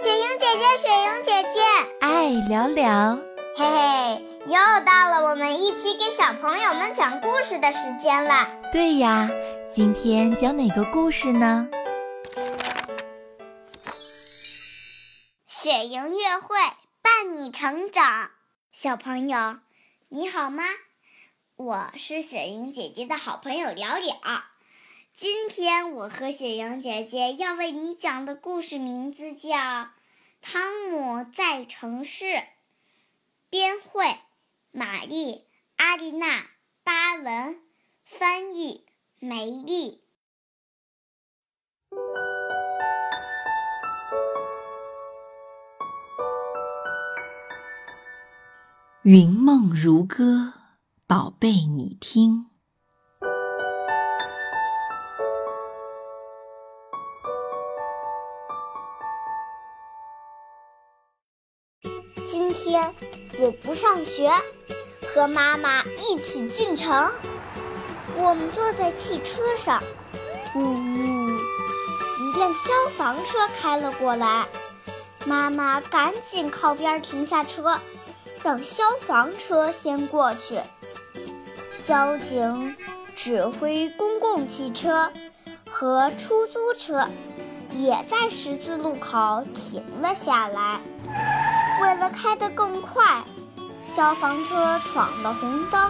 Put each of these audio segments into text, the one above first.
雪莹姐姐，雪莹姐姐，爱聊聊，嘿嘿，又到了我们一起给小朋友们讲故事的时间了。对呀，今天讲哪个故事呢？雪莹乐会伴你成长，小朋友你好吗？我是雪莹姐姐的好朋友了了。今天我和雪莹姐姐要为你讲的故事名字叫《汤姆在城市》，编绘玛丽·阿丽娜·巴文，翻译梅丽。云梦如歌，宝贝，你听。天我不上学，和妈妈一起进城。我们坐在汽车上，呜呜，一辆消防车开了过来。妈妈赶紧靠边停下车，让消防车先过去。交警指挥公共汽车和出租车也在十字路口停了下来。为了开得更快，消防车闯了红灯，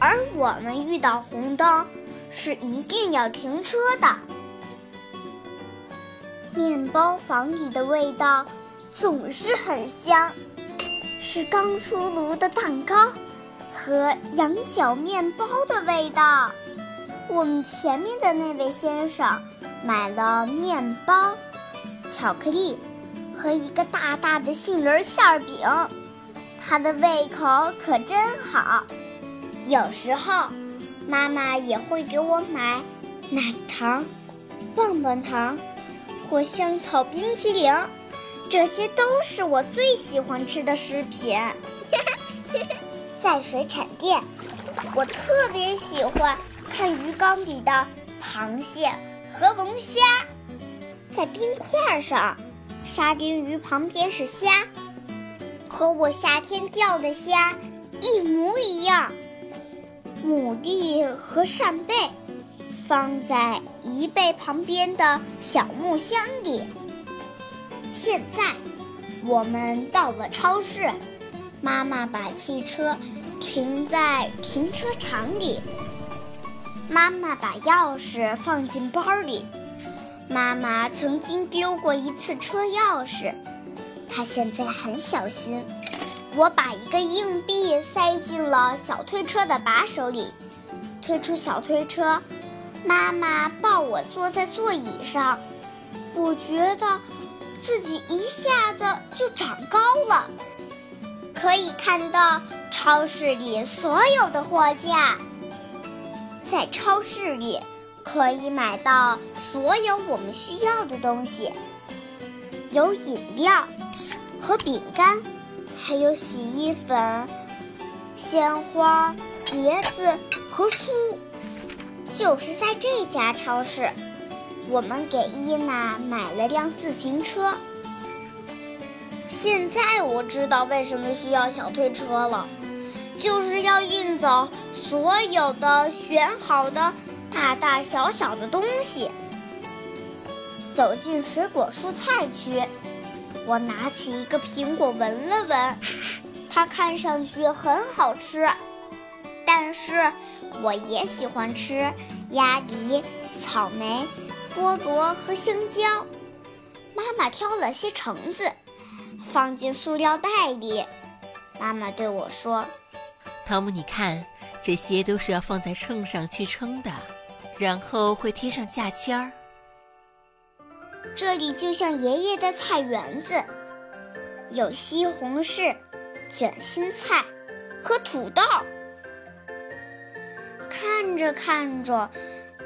而我们遇到红灯是一定要停车的。面包房里的味道总是很香，是刚出炉的蛋糕和羊角面包的味道。我们前面的那位先生买了面包、巧克力。和一个大大的杏仁馅饼，他的胃口可真好。有时候，妈妈也会给我买奶糖、棒棒糖或香草冰淇淋，这些都是我最喜欢吃的食品。在水产店，我特别喜欢看鱼缸里的螃蟹和龙虾，在冰块上。沙丁鱼旁边是虾，和我夏天钓的虾一模一样。牡蛎和扇贝放在贻贝旁边的小木箱里。现在我们到了超市，妈妈把汽车停在停车场里。妈妈把钥匙放进包里。妈妈曾经丢过一次车钥匙，她现在很小心。我把一个硬币塞进了小推车的把手里，推出小推车，妈妈抱我坐在座椅上，我觉得自己一下子就长高了，可以看到超市里所有的货架，在超市里。可以买到所有我们需要的东西，有饮料和饼干，还有洗衣粉、鲜花、碟子和书。就是在这家超市，我们给伊娜买了辆自行车。现在我知道为什么需要小推车了，就是要运走所有的选好的。大大小小的东西。走进水果蔬菜区，我拿起一个苹果闻了闻，它看上去很好吃。但是我也喜欢吃鸭梨、草莓、菠萝和香蕉。妈妈挑了些橙子，放进塑料袋里。妈妈对我说：“汤姆，你看，这些都是要放在秤上去称的。”然后会贴上价签儿。这里就像爷爷的菜园子，有西红柿、卷心菜和土豆。看着看着，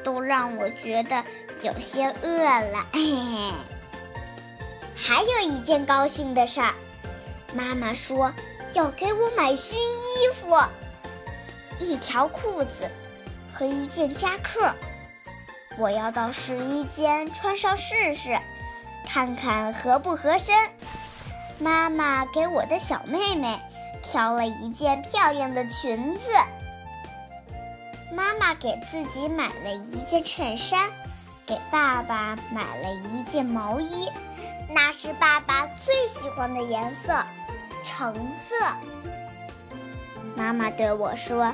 都让我觉得有些饿了。嘿嘿。还有一件高兴的事儿，妈妈说要给我买新衣服，一条裤子。和一件夹克，我要到试衣间穿上试试，看看合不合身。妈妈给我的小妹妹挑了一件漂亮的裙子。妈妈给自己买了一件衬衫，给爸爸买了一件毛衣，那是爸爸最喜欢的颜色，橙色。妈妈对我说：“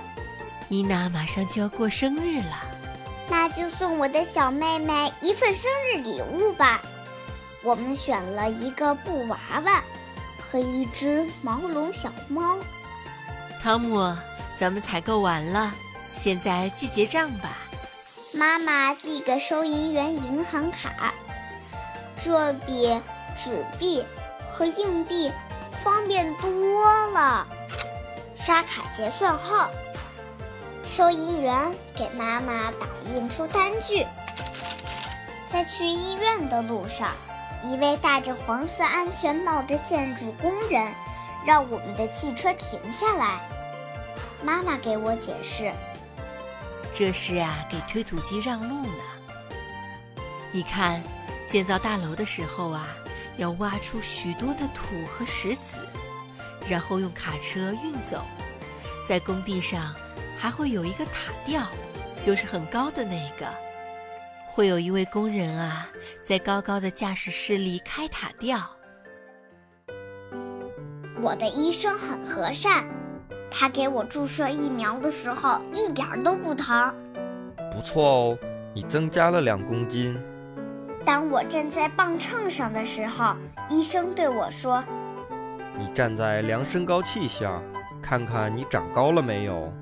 伊娜马上就要过生日了，那就送我的小妹妹一份生日礼物吧。”我们选了一个布娃娃和一只毛绒小猫。汤姆，咱们采购完了。现在去结账吧。妈妈递给收银员银行卡，这比纸币和硬币方便多了。刷卡结算后，收银员给妈妈打印出单据。在去医院的路上，一位戴着黄色安全帽的建筑工人让我们的汽车停下来。妈妈给我解释。这是啊，给推土机让路呢。你看，建造大楼的时候啊，要挖出许多的土和石子，然后用卡车运走。在工地上，还会有一个塔吊，就是很高的那个。会有一位工人啊，在高高的驾驶室里开塔吊。我的医生很和善。他给我注射疫苗的时候一点都不疼。不错哦，你增加了两公斤。当我站在磅秤上的时候，医生对我说：“你站在量身高器下，看看你长高了没有。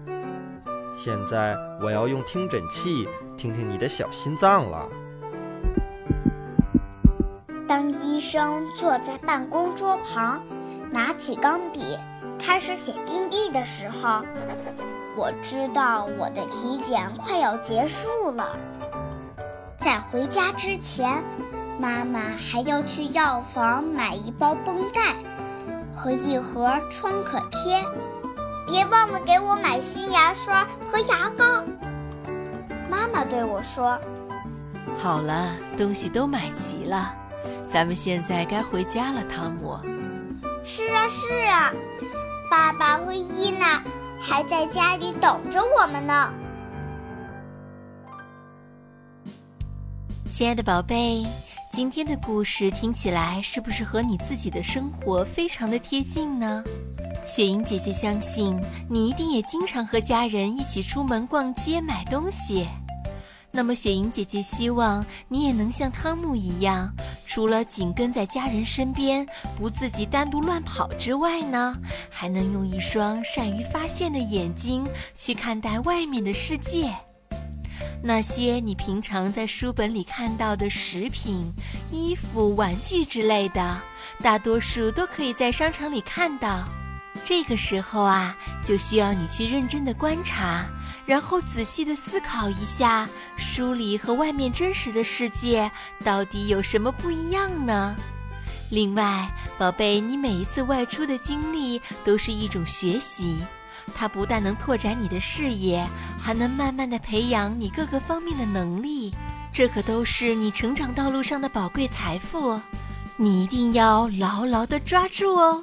现在我要用听诊器听听你的小心脏了。”当医生坐在办公桌旁，拿起钢笔。开始写病历的时候，我知道我的体检快要结束了。在回家之前，妈妈还要去药房买一包绷带和一盒创可贴，别忘了给我买新牙刷和牙膏。妈妈对我说：“好了，东西都买齐了，咱们现在该回家了。”汤姆。是啊，是啊。爸爸和伊娜还在家里等着我们呢。亲爱的宝贝，今天的故事听起来是不是和你自己的生活非常的贴近呢？雪莹姐姐相信你一定也经常和家人一起出门逛街买东西。那么，雪莹姐姐希望你也能像汤姆一样，除了紧跟在家人身边，不自己单独乱跑之外呢，还能用一双善于发现的眼睛去看待外面的世界。那些你平常在书本里看到的食品、衣服、玩具之类的，大多数都可以在商场里看到。这个时候啊，就需要你去认真的观察。然后仔细的思考一下，书里和外面真实的世界到底有什么不一样呢？另外，宝贝，你每一次外出的经历都是一种学习，它不但能拓展你的视野，还能慢慢的培养你各个方面的能力，这可都是你成长道路上的宝贵财富，你一定要牢牢的抓住哦。